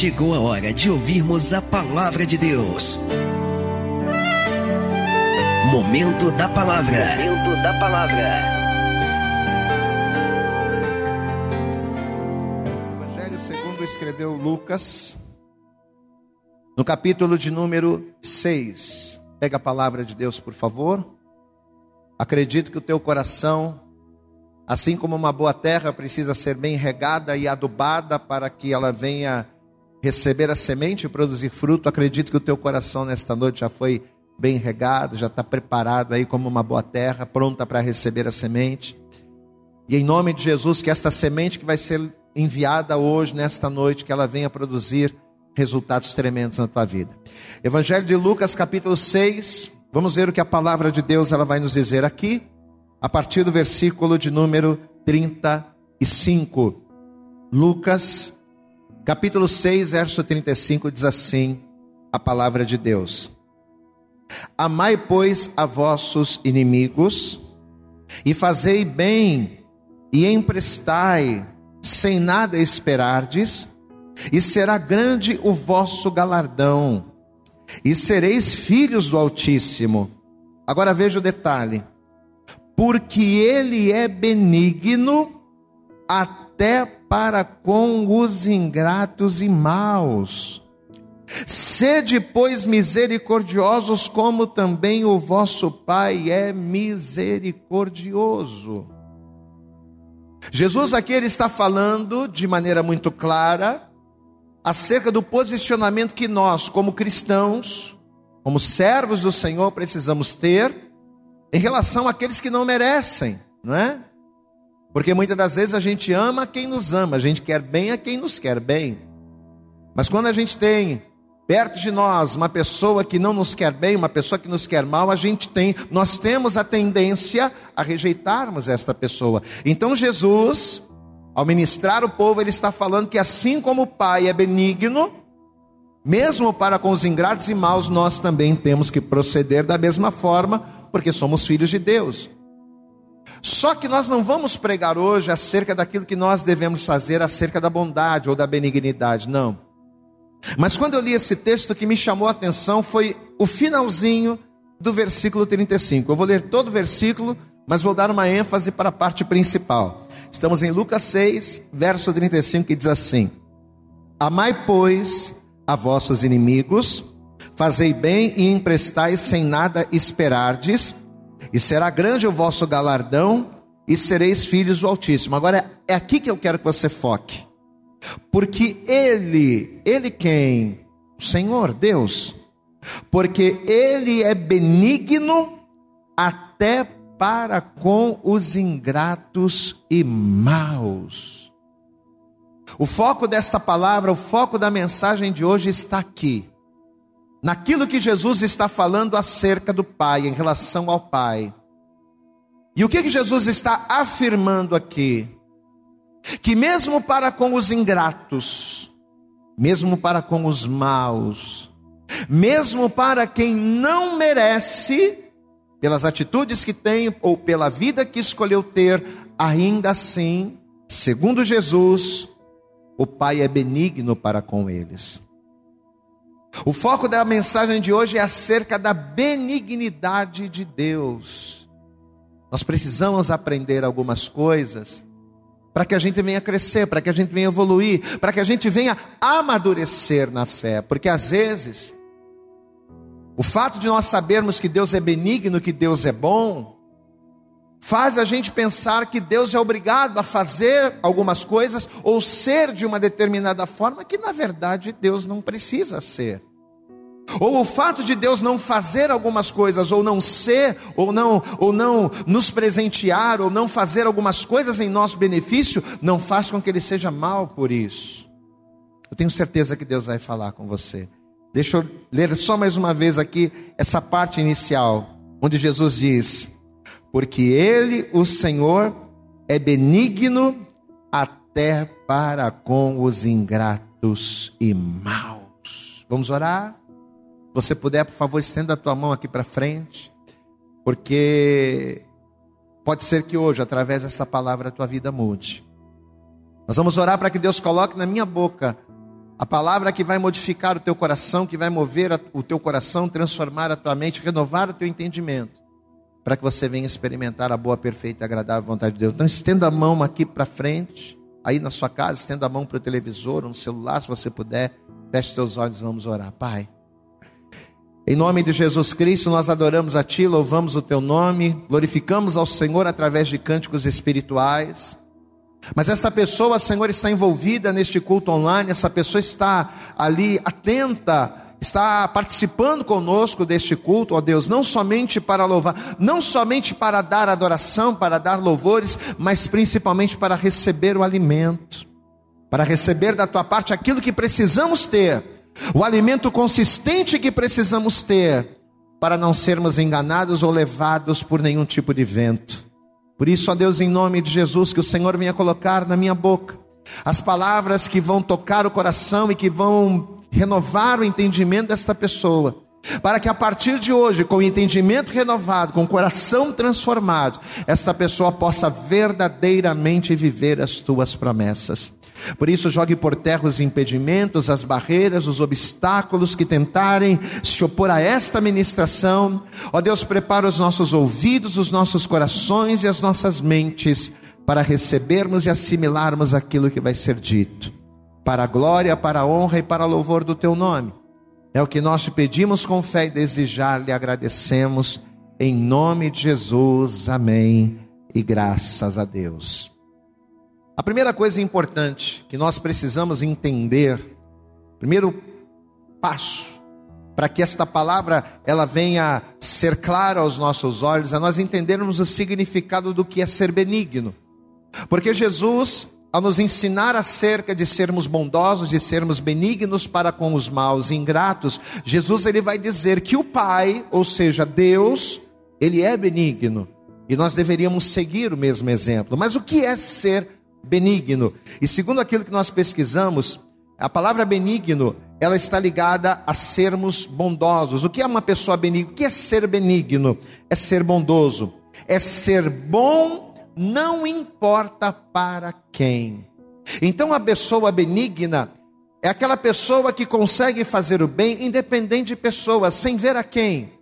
chegou a hora de ouvirmos a palavra de Deus. Momento da palavra. Momento da palavra. Evangelho segundo escreveu Lucas, no capítulo de número 6. Pega a palavra de Deus, por favor. Acredito que o teu coração Assim como uma boa terra precisa ser bem regada e adubada para que ela venha receber a semente e produzir fruto, acredito que o teu coração nesta noite já foi bem regado, já está preparado aí como uma boa terra, pronta para receber a semente. E em nome de Jesus, que esta semente que vai ser enviada hoje, nesta noite, que ela venha produzir resultados tremendos na tua vida. Evangelho de Lucas, capítulo 6, vamos ver o que a palavra de Deus ela vai nos dizer aqui a partir do versículo de número 35. Lucas, capítulo 6, verso 35, diz assim: a palavra de Deus. Amai, pois, a vossos inimigos, e fazei bem, e emprestai, sem nada esperardes, e será grande o vosso galardão, e sereis filhos do Altíssimo. Agora veja o detalhe porque ele é benigno até para com os ingratos e maus. Sede, pois, misericordiosos, como também o vosso Pai é misericordioso. Jesus aqui ele está falando de maneira muito clara acerca do posicionamento que nós, como cristãos, como servos do Senhor, precisamos ter em relação àqueles que não merecem, não é? Porque muitas das vezes a gente ama quem nos ama, a gente quer bem a quem nos quer bem. Mas quando a gente tem perto de nós uma pessoa que não nos quer bem, uma pessoa que nos quer mal, a gente tem, nós temos a tendência a rejeitarmos esta pessoa. Então Jesus, ao ministrar o povo, ele está falando que assim como o Pai é benigno, mesmo para com os ingratos e maus, nós também temos que proceder da mesma forma porque somos filhos de Deus. Só que nós não vamos pregar hoje acerca daquilo que nós devemos fazer acerca da bondade ou da benignidade, não. Mas quando eu li esse texto, o que me chamou a atenção foi o finalzinho do versículo 35. Eu vou ler todo o versículo, mas vou dar uma ênfase para a parte principal. Estamos em Lucas 6, verso 35, que diz assim: Amai, pois, a vossos inimigos, Fazei bem e emprestai sem nada esperardes, e será grande o vosso galardão, e sereis filhos do Altíssimo. Agora é aqui que eu quero que você foque. Porque Ele, Ele quem? O Senhor, Deus. Porque Ele é benigno até para com os ingratos e maus. O foco desta palavra, o foco da mensagem de hoje está aqui naquilo que Jesus está falando acerca do Pai, em relação ao Pai. E o que, que Jesus está afirmando aqui? Que mesmo para com os ingratos, mesmo para com os maus, mesmo para quem não merece, pelas atitudes que tem ou pela vida que escolheu ter, ainda assim, segundo Jesus, o Pai é benigno para com eles. O foco da mensagem de hoje é acerca da benignidade de Deus. Nós precisamos aprender algumas coisas para que a gente venha crescer, para que a gente venha evoluir, para que a gente venha amadurecer na fé, porque às vezes o fato de nós sabermos que Deus é benigno, que Deus é bom, faz a gente pensar que Deus é obrigado a fazer algumas coisas ou ser de uma determinada forma que na verdade Deus não precisa ser. Ou o fato de Deus não fazer algumas coisas, ou não ser, ou não, ou não nos presentear, ou não fazer algumas coisas em nosso benefício, não faz com que ele seja mal por isso. Eu tenho certeza que Deus vai falar com você. Deixa eu ler só mais uma vez aqui essa parte inicial, onde Jesus diz: porque Ele, o Senhor, é benigno até para com os ingratos e maus. Vamos orar? Você puder, por favor, estenda a tua mão aqui para frente, porque pode ser que hoje, através dessa palavra, a tua vida mude. Nós vamos orar para que Deus coloque na minha boca A palavra que vai modificar o teu coração, que vai mover o teu coração, transformar a tua mente, renovar o teu entendimento, para que você venha experimentar a boa, perfeita e agradável vontade de Deus. Então estenda a mão aqui para frente, aí na sua casa, estenda a mão para o televisor, no celular, se você puder. Feche teus olhos, vamos orar. Pai, em nome de Jesus Cristo, nós adoramos a Ti, louvamos o Teu nome, glorificamos ao Senhor através de cânticos espirituais. Mas esta pessoa, Senhor, está envolvida neste culto online, essa pessoa está ali atenta, está participando conosco deste culto, ó Deus, não somente para louvar, não somente para dar adoração, para dar louvores, mas principalmente para receber o alimento, para receber da tua parte aquilo que precisamos ter, o alimento consistente que precisamos ter, para não sermos enganados ou levados por nenhum tipo de vento. Por isso, ó Deus, em nome de Jesus, que o Senhor venha colocar na minha boca as palavras que vão tocar o coração e que vão renovar o entendimento desta pessoa. Para que a partir de hoje, com o entendimento renovado, com o coração transformado, esta pessoa possa verdadeiramente viver as tuas promessas. Por isso, jogue por terra os impedimentos, as barreiras, os obstáculos que tentarem se opor a esta ministração. Ó Deus, prepara os nossos ouvidos, os nossos corações e as nossas mentes para recebermos e assimilarmos aquilo que vai ser dito. Para a glória, para a honra e para louvor do teu nome. É o que nós te pedimos com fé e desde já lhe agradecemos. Em nome de Jesus. Amém. E graças a Deus. A primeira coisa importante que nós precisamos entender, primeiro passo para que esta palavra ela venha ser clara aos nossos olhos, é nós entendermos o significado do que é ser benigno. Porque Jesus, ao nos ensinar acerca de sermos bondosos, de sermos benignos para com os maus e ingratos, Jesus ele vai dizer que o Pai, ou seja, Deus, ele é benigno. E nós deveríamos seguir o mesmo exemplo. Mas o que é ser benigno. E segundo aquilo que nós pesquisamos, a palavra benigno, ela está ligada a sermos bondosos. O que é uma pessoa benigna? O que é ser benigno? É ser bondoso. É ser bom, não importa para quem. Então a pessoa benigna é aquela pessoa que consegue fazer o bem independente de pessoas, sem ver a quem.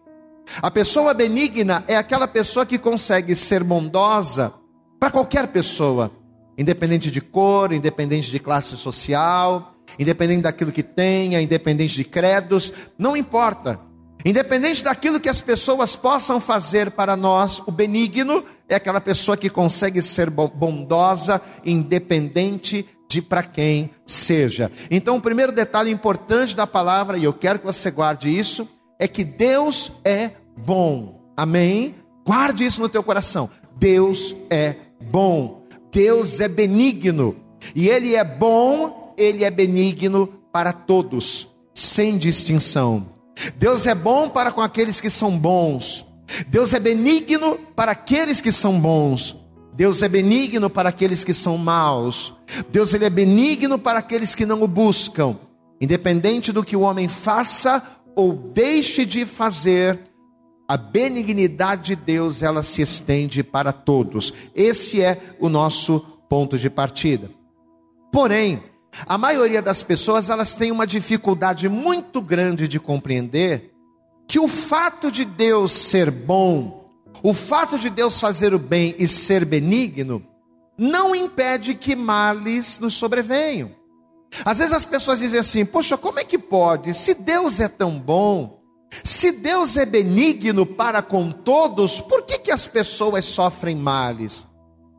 A pessoa benigna é aquela pessoa que consegue ser bondosa para qualquer pessoa, independente de cor, independente de classe social, independente daquilo que tenha, independente de credos, não importa. Independente daquilo que as pessoas possam fazer para nós, o benigno é aquela pessoa que consegue ser bondosa, independente de para quem seja. Então, o primeiro detalhe importante da palavra, e eu quero que você guarde isso, é que Deus é bom. Amém? Guarde isso no teu coração. Deus é bom. Deus é benigno, e Ele é bom, Ele é benigno para todos, sem distinção. Deus é bom para com aqueles que são bons, Deus é benigno para aqueles que são bons, Deus é benigno para aqueles que são maus, Deus ele é benigno para aqueles que não o buscam, independente do que o homem faça ou deixe de fazer, a benignidade de Deus ela se estende para todos. Esse é o nosso ponto de partida. Porém, a maioria das pessoas elas têm uma dificuldade muito grande de compreender que o fato de Deus ser bom, o fato de Deus fazer o bem e ser benigno, não impede que males nos sobrevenham. Às vezes as pessoas dizem assim: Poxa, como é que pode? Se Deus é tão bom, se Deus é benigno para com todos, por que, que as pessoas sofrem males?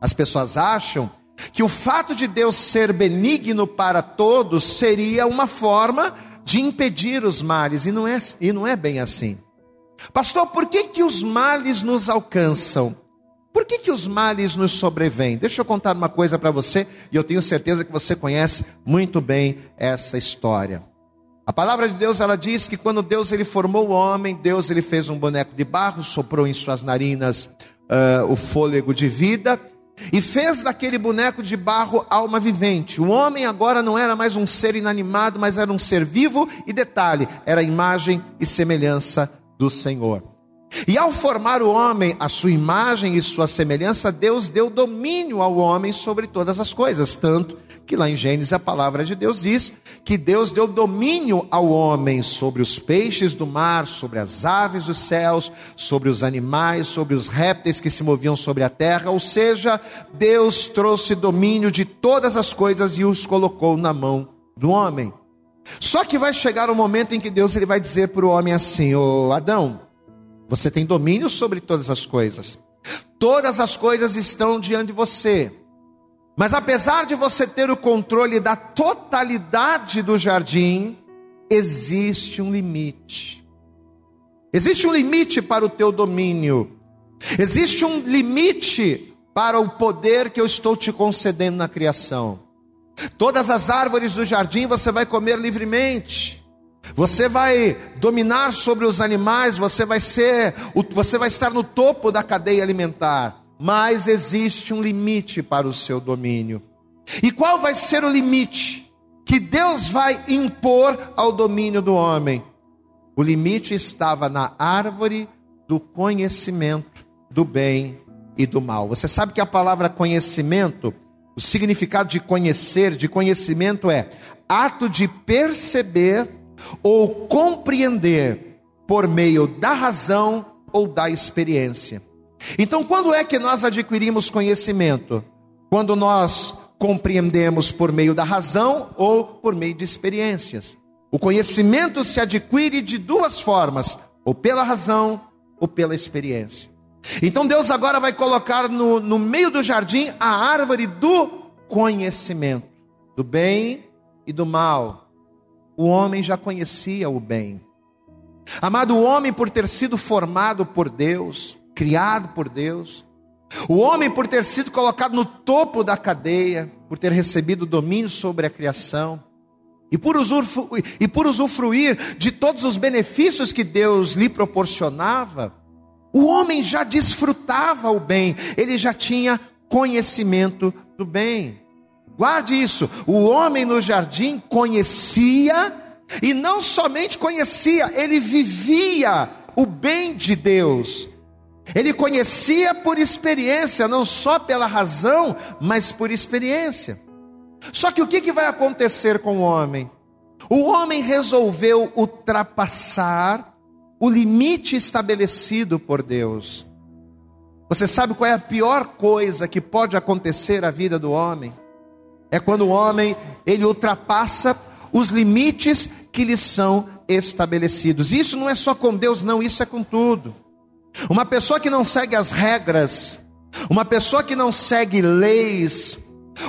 As pessoas acham que o fato de Deus ser benigno para todos seria uma forma de impedir os males, e não é, e não é bem assim. Pastor, por que, que os males nos alcançam? Por que, que os males nos sobrevêm? Deixa eu contar uma coisa para você, e eu tenho certeza que você conhece muito bem essa história. A palavra de Deus ela diz que quando Deus ele formou o homem, Deus ele fez um boneco de barro, soprou em suas narinas uh, o fôlego de vida e fez daquele boneco de barro alma vivente. O homem agora não era mais um ser inanimado, mas era um ser vivo e detalhe, era a imagem e semelhança do Senhor. E ao formar o homem, a sua imagem e sua semelhança, Deus deu domínio ao homem sobre todas as coisas, tanto que lá em Gênesis a palavra de Deus diz que Deus deu domínio ao homem sobre os peixes do mar, sobre as aves dos céus, sobre os animais, sobre os répteis que se moviam sobre a terra, ou seja, Deus trouxe domínio de todas as coisas e os colocou na mão do homem. Só que vai chegar um momento em que Deus ele vai dizer para o homem assim: Ô Adão, você tem domínio sobre todas as coisas, todas as coisas estão diante de você, mas apesar de você ter o controle da totalidade do jardim, existe um limite. Existe um limite para o teu domínio. Existe um limite para o poder que eu estou te concedendo na criação. Todas as árvores do jardim você vai comer livremente. Você vai dominar sobre os animais, você vai ser, você vai estar no topo da cadeia alimentar. Mas existe um limite para o seu domínio. E qual vai ser o limite que Deus vai impor ao domínio do homem? O limite estava na árvore do conhecimento do bem e do mal. Você sabe que a palavra conhecimento o significado de conhecer, de conhecimento é ato de perceber ou compreender por meio da razão ou da experiência. Então, quando é que nós adquirimos conhecimento? Quando nós compreendemos por meio da razão ou por meio de experiências. O conhecimento se adquire de duas formas, ou pela razão ou pela experiência. Então Deus agora vai colocar no, no meio do jardim a árvore do conhecimento, do bem e do mal. O homem já conhecia o bem. Amado, o homem por ter sido formado por Deus, criado por Deus, o homem por ter sido colocado no topo da cadeia, por ter recebido domínio sobre a criação, e por, usufruir, e por usufruir de todos os benefícios que Deus lhe proporcionava, o homem já desfrutava o bem, ele já tinha conhecimento do bem. Guarde isso: o homem no jardim conhecia, e não somente conhecia, ele vivia o bem de Deus. Ele conhecia por experiência, não só pela razão, mas por experiência. Só que o que, vai acontecer com o homem? O homem resolveu ultrapassar o limite estabelecido por Deus. Você sabe qual é a pior coisa que pode acontecer à vida do homem? É quando o homem ele ultrapassa os limites que lhe são estabelecidos. Isso não é só com Deus, não, isso é com tudo. Uma pessoa que não segue as regras, uma pessoa que não segue leis,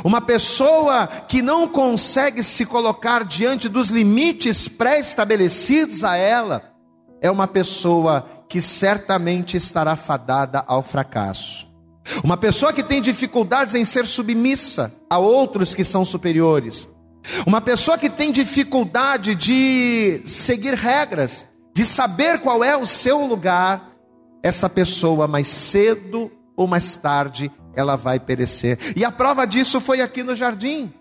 uma pessoa que não consegue se colocar diante dos limites pré-estabelecidos a ela, é uma pessoa que certamente estará fadada ao fracasso. Uma pessoa que tem dificuldades em ser submissa a outros que são superiores. Uma pessoa que tem dificuldade de seguir regras, de saber qual é o seu lugar, essa pessoa mais cedo ou mais tarde ela vai perecer. E a prova disso foi aqui no jardim.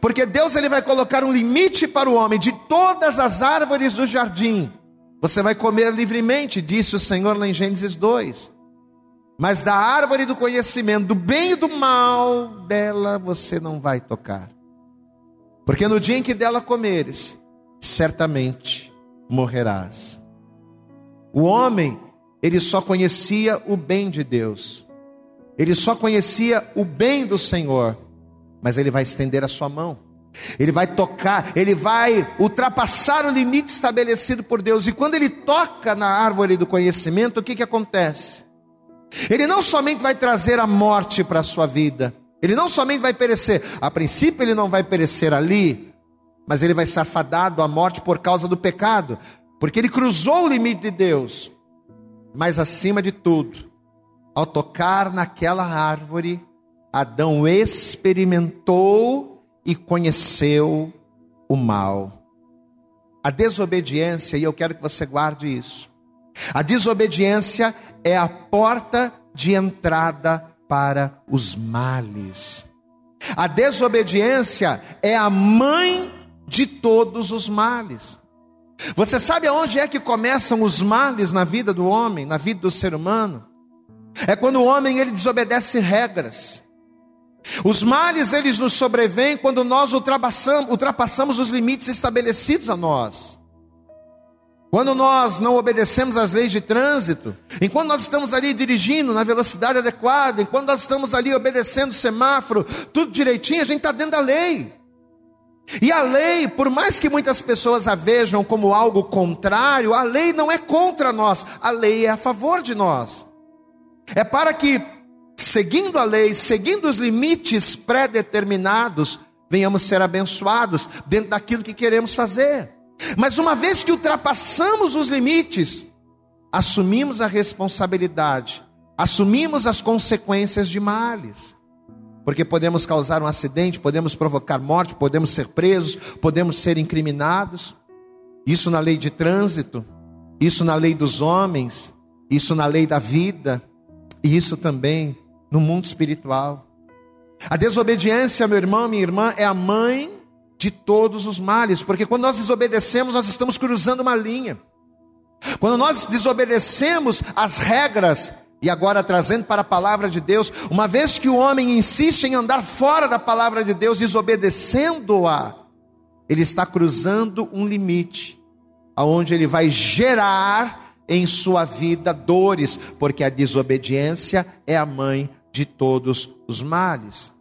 Porque Deus ele vai colocar um limite para o homem de todas as árvores do jardim. Você vai comer livremente, disse o Senhor lá em Gênesis 2. Mas da árvore do conhecimento do bem e do mal, dela você não vai tocar. Porque no dia em que dela comeres, certamente morrerás. O homem, ele só conhecia o bem de Deus. Ele só conhecia o bem do Senhor, mas ele vai estender a sua mão ele vai tocar, ele vai ultrapassar o limite estabelecido por Deus. E quando ele toca na árvore do conhecimento, o que, que acontece? Ele não somente vai trazer a morte para a sua vida, ele não somente vai perecer, a princípio ele não vai perecer ali, mas ele vai ser fadado à morte por causa do pecado, porque ele cruzou o limite de Deus. Mas acima de tudo, ao tocar naquela árvore, Adão experimentou e conheceu o mal. A desobediência, e eu quero que você guarde isso. A desobediência é a porta de entrada para os males. A desobediência é a mãe de todos os males. Você sabe aonde é que começam os males na vida do homem, na vida do ser humano? É quando o homem ele desobedece regras. Os males, eles nos sobrevêm quando nós ultrapassamos, ultrapassamos os limites estabelecidos a nós. Quando nós não obedecemos às leis de trânsito, enquanto nós estamos ali dirigindo na velocidade adequada, enquanto nós estamos ali obedecendo o semáforo, tudo direitinho, a gente está dentro da lei. E a lei, por mais que muitas pessoas a vejam como algo contrário, a lei não é contra nós, a lei é a favor de nós. É para que, seguindo a lei, seguindo os limites pré-determinados, venhamos ser abençoados dentro daquilo que queremos fazer. Mas uma vez que ultrapassamos os limites, assumimos a responsabilidade, assumimos as consequências de males. Porque podemos causar um acidente, podemos provocar morte, podemos ser presos, podemos ser incriminados. Isso na lei de trânsito, isso na lei dos homens, isso na lei da vida, e isso também no mundo espiritual. A desobediência, meu irmão, minha irmã, é a mãe de todos os males, porque quando nós desobedecemos, nós estamos cruzando uma linha. Quando nós desobedecemos as regras, e agora trazendo para a palavra de Deus, uma vez que o homem insiste em andar fora da palavra de Deus, desobedecendo-a, ele está cruzando um limite, aonde ele vai gerar em sua vida dores, porque a desobediência é a mãe de todos os males.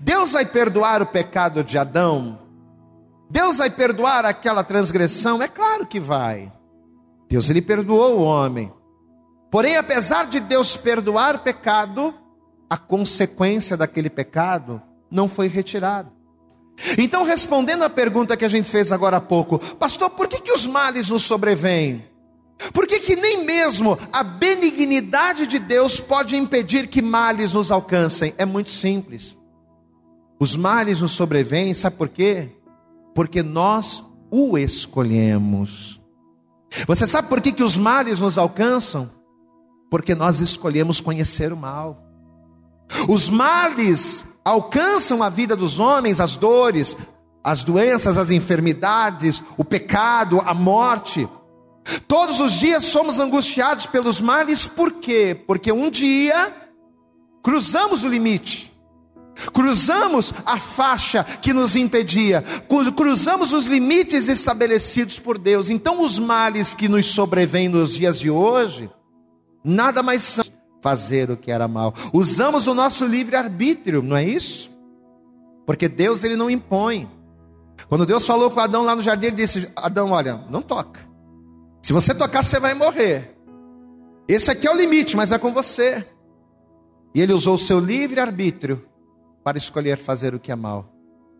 Deus vai perdoar o pecado de Adão? Deus vai perdoar aquela transgressão? É claro que vai. Deus ele perdoou o homem. Porém, apesar de Deus perdoar pecado, a consequência daquele pecado não foi retirada. Então, respondendo à pergunta que a gente fez agora há pouco, pastor, por que, que os males nos sobrevêm? Por que, que nem mesmo a benignidade de Deus pode impedir que males nos alcancem? É muito simples. Os males nos sobrevêm, sabe por quê? Porque nós o escolhemos. Você sabe por que, que os males nos alcançam? Porque nós escolhemos conhecer o mal. Os males alcançam a vida dos homens, as dores, as doenças, as enfermidades, o pecado, a morte. Todos os dias somos angustiados pelos males, por quê? Porque um dia cruzamos o limite. Cruzamos a faixa que nos impedia, cruzamos os limites estabelecidos por Deus. Então, os males que nos sobrevêm nos dias de hoje, nada mais são fazer o que era mal. Usamos o nosso livre-arbítrio, não é isso? Porque Deus ele não impõe. Quando Deus falou com Adão lá no jardim, ele disse: Adão, olha, não toca. Se você tocar, você vai morrer. Esse aqui é o limite, mas é com você. E ele usou o seu livre-arbítrio para escolher fazer o que é mal.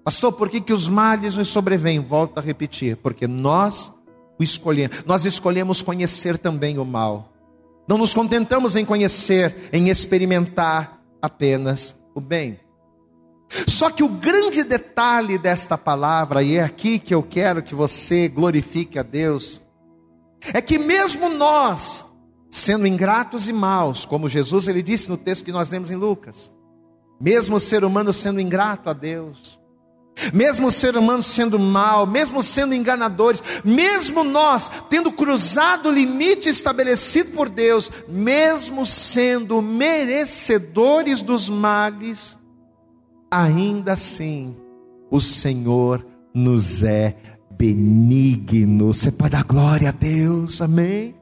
Pastor, por que, que os males nos sobrevêm? Volto a repetir, porque nós o escolhemos, nós escolhemos conhecer também o mal. Não nos contentamos em conhecer, em experimentar apenas o bem. Só que o grande detalhe desta palavra, e é aqui que eu quero que você glorifique a Deus, é que mesmo nós, sendo ingratos e maus, como Jesus ele disse no texto que nós lemos em Lucas, mesmo o ser humano sendo ingrato a Deus, mesmo o ser humano sendo mal, mesmo sendo enganadores, mesmo nós tendo cruzado o limite estabelecido por Deus, mesmo sendo merecedores dos males, ainda assim o Senhor nos é benigno. Você pode dar glória a Deus, amém?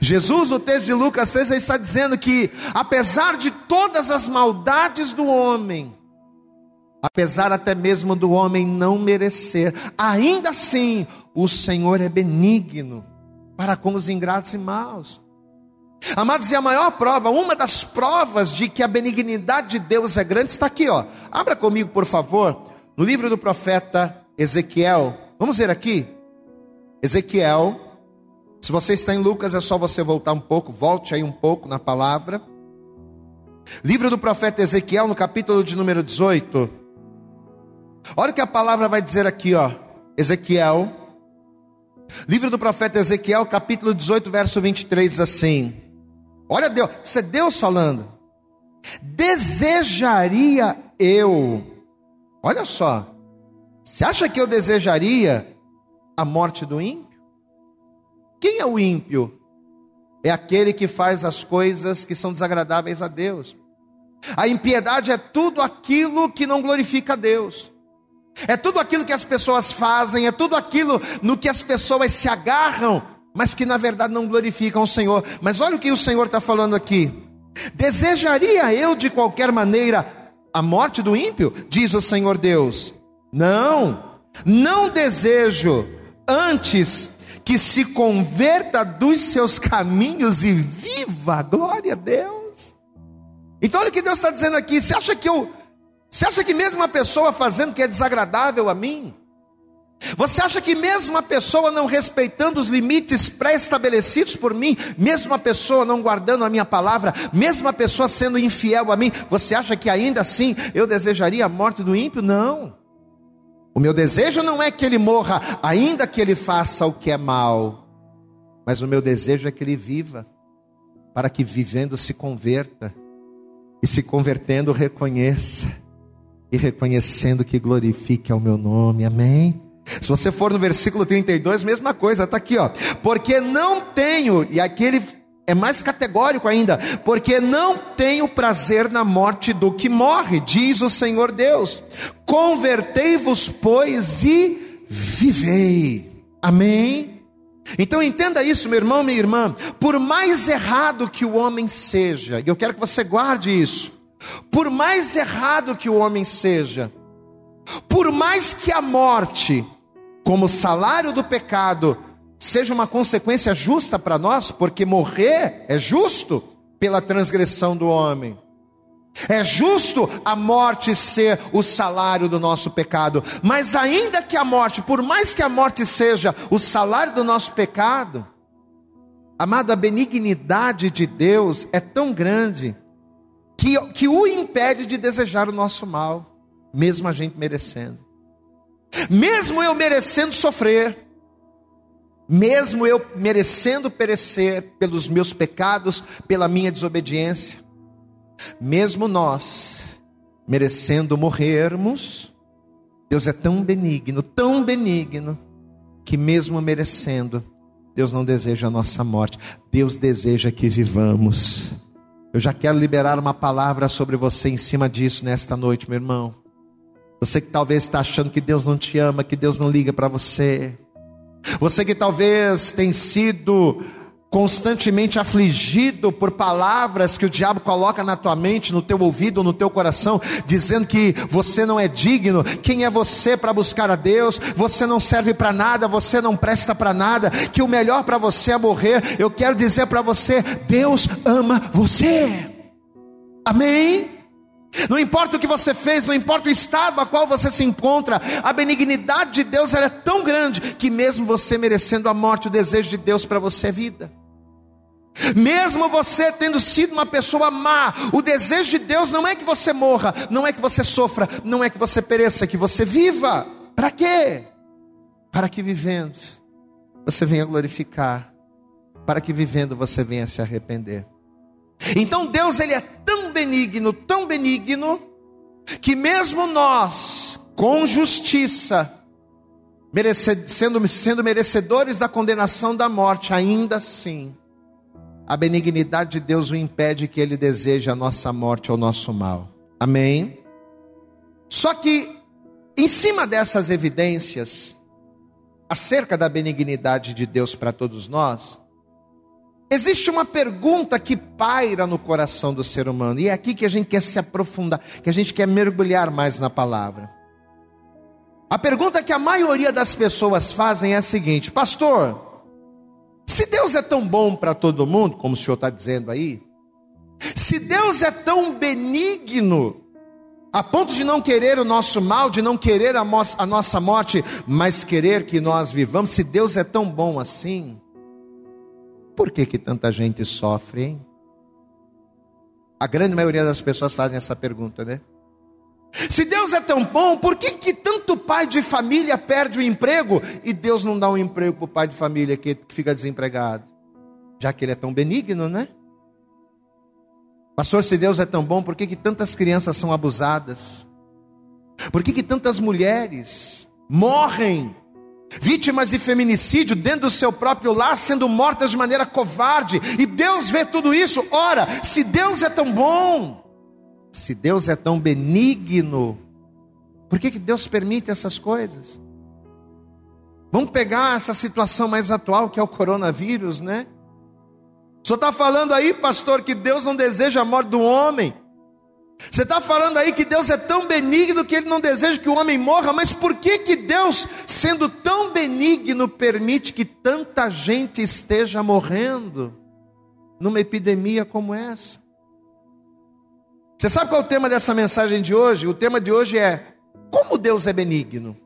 Jesus, no texto de Lucas 6, está dizendo que, apesar de todas as maldades do homem, apesar até mesmo do homem não merecer, ainda assim o Senhor é benigno para com os ingratos e maus. Amados, e a maior prova, uma das provas de que a benignidade de Deus é grande, está aqui, ó. Abra comigo, por favor, no livro do profeta Ezequiel. Vamos ver aqui. Ezequiel, se você está em Lucas, é só você voltar um pouco, volte aí um pouco na palavra. Livro do profeta Ezequiel, no capítulo de número 18. Olha o que a palavra vai dizer aqui, ó. Ezequiel. Livro do profeta Ezequiel, capítulo 18, verso 23, diz assim: Olha Deus, isso é Deus falando. Desejaria eu, olha só, você acha que eu desejaria a morte do ímpio? Quem é o ímpio? É aquele que faz as coisas que são desagradáveis a Deus. A impiedade é tudo aquilo que não glorifica a Deus. É tudo aquilo que as pessoas fazem, é tudo aquilo no que as pessoas se agarram, mas que na verdade não glorificam o Senhor. Mas olha o que o Senhor está falando aqui. Desejaria eu de qualquer maneira a morte do ímpio? Diz o Senhor Deus. Não, não desejo, antes que se converta dos seus caminhos e viva, glória a Deus. Então olha o que Deus está dizendo aqui. Você acha que eu, você acha que mesmo uma pessoa fazendo que é desagradável a mim, você acha que mesmo a pessoa não respeitando os limites pré-estabelecidos por mim, mesmo a pessoa não guardando a minha palavra, mesmo a pessoa sendo infiel a mim, você acha que ainda assim eu desejaria a morte do ímpio? Não. O meu desejo não é que ele morra, ainda que ele faça o que é mal, mas o meu desejo é que ele viva, para que vivendo se converta, e se convertendo reconheça, e reconhecendo que glorifique ao meu nome, amém? Se você for no versículo 32, mesma coisa, está aqui, ó. Porque não tenho, e aqui ele é mais categórico ainda, porque não tenho prazer na morte do que morre, diz o Senhor Deus. Convertei-vos, pois, e vivei. Amém? Então entenda isso, meu irmão, minha irmã. Por mais errado que o homem seja, e eu quero que você guarde isso. Por mais errado que o homem seja, por mais que a morte como salário do pecado seja uma consequência justa para nós, porque morrer é justo pela transgressão do homem. É justo a morte ser o salário do nosso pecado, mas ainda que a morte, por mais que a morte seja o salário do nosso pecado, amado, a benignidade de Deus é tão grande que, que o impede de desejar o nosso mal, mesmo a gente merecendo mesmo eu merecendo sofrer, mesmo eu merecendo perecer pelos meus pecados, pela minha desobediência, mesmo nós merecendo morrermos, Deus é tão benigno, tão benigno, que mesmo merecendo, Deus não deseja a nossa morte, Deus deseja que vivamos. Eu já quero liberar uma palavra sobre você em cima disso nesta noite, meu irmão. Você que talvez está achando que Deus não te ama, que Deus não liga para você. Você que talvez tem sido constantemente afligido por palavras que o diabo coloca na tua mente, no teu ouvido, no teu coração, dizendo que você não é digno. Quem é você para buscar a Deus? Você não serve para nada, você não presta para nada, que o melhor para você é morrer. Eu quero dizer para você, Deus ama você. Amém. Não importa o que você fez, não importa o estado a qual você se encontra, a benignidade de Deus é tão grande que mesmo você merecendo a morte, o desejo de Deus para você é vida. Mesmo você tendo sido uma pessoa má, o desejo de Deus não é que você morra, não é que você sofra, não é que você pereça, é que você viva. Para quê? Para que vivendo você venha glorificar, para que vivendo você venha se arrepender. Então Deus ele é tão benigno, tão benigno, que mesmo nós, com justiça, sendo, sendo merecedores da condenação da morte, ainda assim, a benignidade de Deus o impede que ele deseje a nossa morte ou nosso mal. Amém? Só que, em cima dessas evidências, acerca da benignidade de Deus para todos nós, Existe uma pergunta que paira no coração do ser humano, e é aqui que a gente quer se aprofundar, que a gente quer mergulhar mais na palavra. A pergunta que a maioria das pessoas fazem é a seguinte: Pastor, se Deus é tão bom para todo mundo, como o senhor está dizendo aí, se Deus é tão benigno, a ponto de não querer o nosso mal, de não querer a, a nossa morte, mas querer que nós vivamos, se Deus é tão bom assim, por que, que tanta gente sofre, hein? A grande maioria das pessoas fazem essa pergunta, né? Se Deus é tão bom, por que, que tanto pai de família perde o emprego e Deus não dá um emprego para o pai de família que, fica desempregado? Já que ele é tão benigno, né? Pastor, se Deus é tão bom, por que, que tantas crianças são abusadas? Por que, que tantas mulheres morrem vítimas de feminicídio dentro do seu próprio lar, sendo mortas de maneira covarde, e Deus vê tudo isso. Ora, se Deus é tão bom, se Deus é tão benigno, por que, que Deus permite essas coisas? Vamos pegar essa situação mais atual que é o coronavírus, né? Senhor está falando aí, pastor, que Deus não deseja a morte do homem. Você está falando aí que Deus é tão benigno que Ele não deseja que o homem morra, mas por que que Deus, sendo tão benigno, permite que tanta gente esteja morrendo numa epidemia como essa? Você sabe qual é o tema dessa mensagem de hoje? O tema de hoje é como Deus é benigno.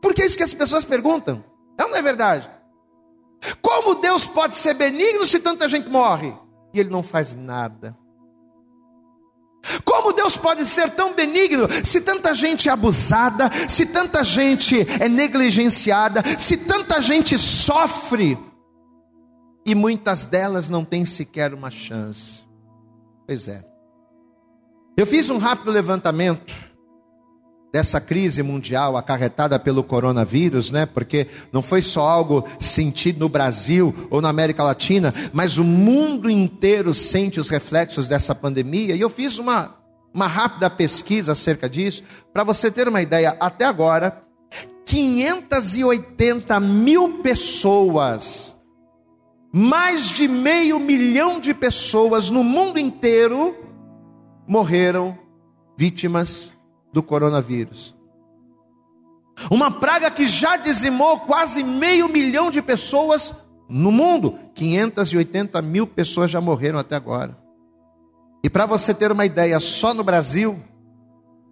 Porque é isso que as pessoas perguntam. Não é verdade? Como Deus pode ser benigno se tanta gente morre? E Ele não faz nada. Como Deus pode ser tão benigno se tanta gente é abusada, se tanta gente é negligenciada, se tanta gente sofre e muitas delas não têm sequer uma chance? Pois é. Eu fiz um rápido levantamento dessa crise mundial acarretada pelo coronavírus, né? Porque não foi só algo sentido no Brasil ou na América Latina, mas o mundo inteiro sente os reflexos dessa pandemia. E eu fiz uma uma rápida pesquisa acerca disso, para você ter uma ideia, até agora, 580 mil pessoas, mais de meio milhão de pessoas no mundo inteiro morreram vítimas do coronavírus. Uma praga que já dizimou quase meio milhão de pessoas no mundo. 580 mil pessoas já morreram até agora. E para você ter uma ideia, só no Brasil,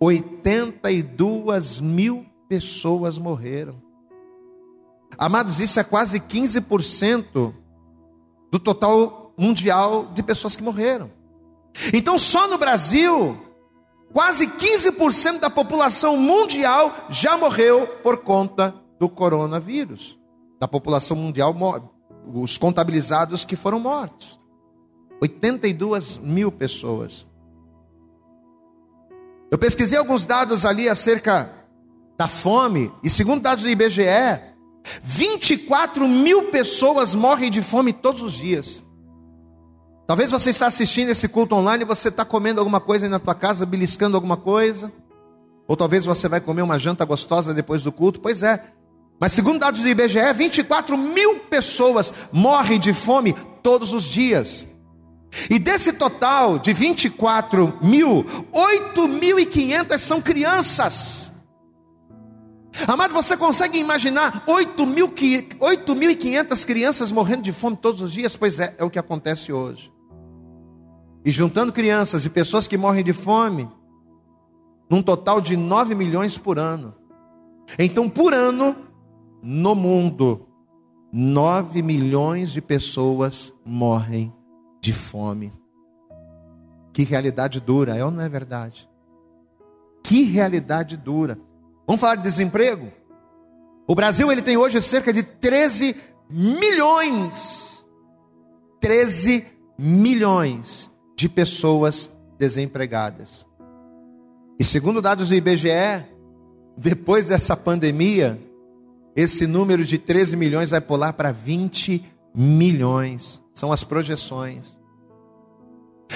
82 mil pessoas morreram. Amados, isso é quase 15% do total mundial de pessoas que morreram. Então, só no Brasil, Quase 15% da população mundial já morreu por conta do coronavírus. Da população mundial, os contabilizados que foram mortos. 82 mil pessoas. Eu pesquisei alguns dados ali acerca da fome, e segundo dados do IBGE, 24 mil pessoas morrem de fome todos os dias. Talvez você está assistindo esse culto online e você está comendo alguma coisa aí na tua casa, beliscando alguma coisa. Ou talvez você vai comer uma janta gostosa depois do culto. Pois é. Mas segundo dados do IBGE, 24 mil pessoas morrem de fome todos os dias. E desse total de 24 mil, 8.500 são crianças. Amado, você consegue imaginar 8.500 crianças morrendo de fome todos os dias? Pois é, é o que acontece hoje e juntando crianças e pessoas que morrem de fome, num total de 9 milhões por ano. Então, por ano, no mundo, 9 milhões de pessoas morrem de fome. Que realidade dura, é ou não é verdade? Que realidade dura. Vamos falar de desemprego? O Brasil ele tem hoje cerca de 13 milhões. 13 milhões de pessoas desempregadas. E segundo dados do IBGE, depois dessa pandemia, esse número de 13 milhões vai pular para 20 milhões. São as projeções.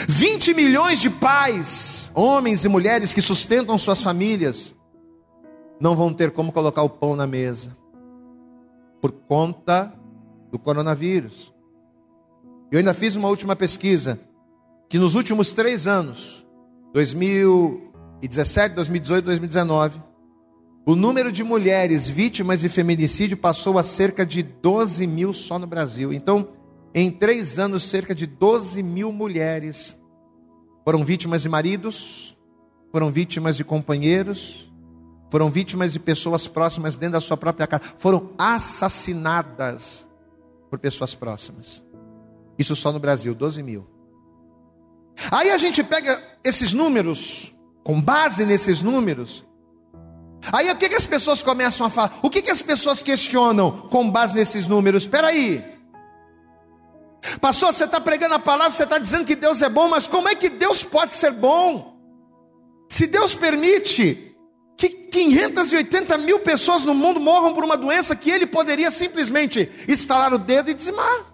20 milhões de pais, homens e mulheres que sustentam suas famílias, não vão ter como colocar o pão na mesa por conta do coronavírus. Eu ainda fiz uma última pesquisa que nos últimos três anos, 2017, 2018, 2019, o número de mulheres vítimas de feminicídio passou a cerca de 12 mil só no Brasil. Então, em três anos, cerca de 12 mil mulheres foram vítimas de maridos, foram vítimas de companheiros, foram vítimas de pessoas próximas dentro da sua própria casa, foram assassinadas por pessoas próximas. Isso só no Brasil, 12 mil. Aí a gente pega esses números, com base nesses números. Aí o que, que as pessoas começam a falar? O que, que as pessoas questionam com base nesses números? Espera aí. Pastor, você está pregando a palavra, você está dizendo que Deus é bom, mas como é que Deus pode ser bom? Se Deus permite que 580 mil pessoas no mundo morram por uma doença que Ele poderia simplesmente estalar o dedo e dizimar.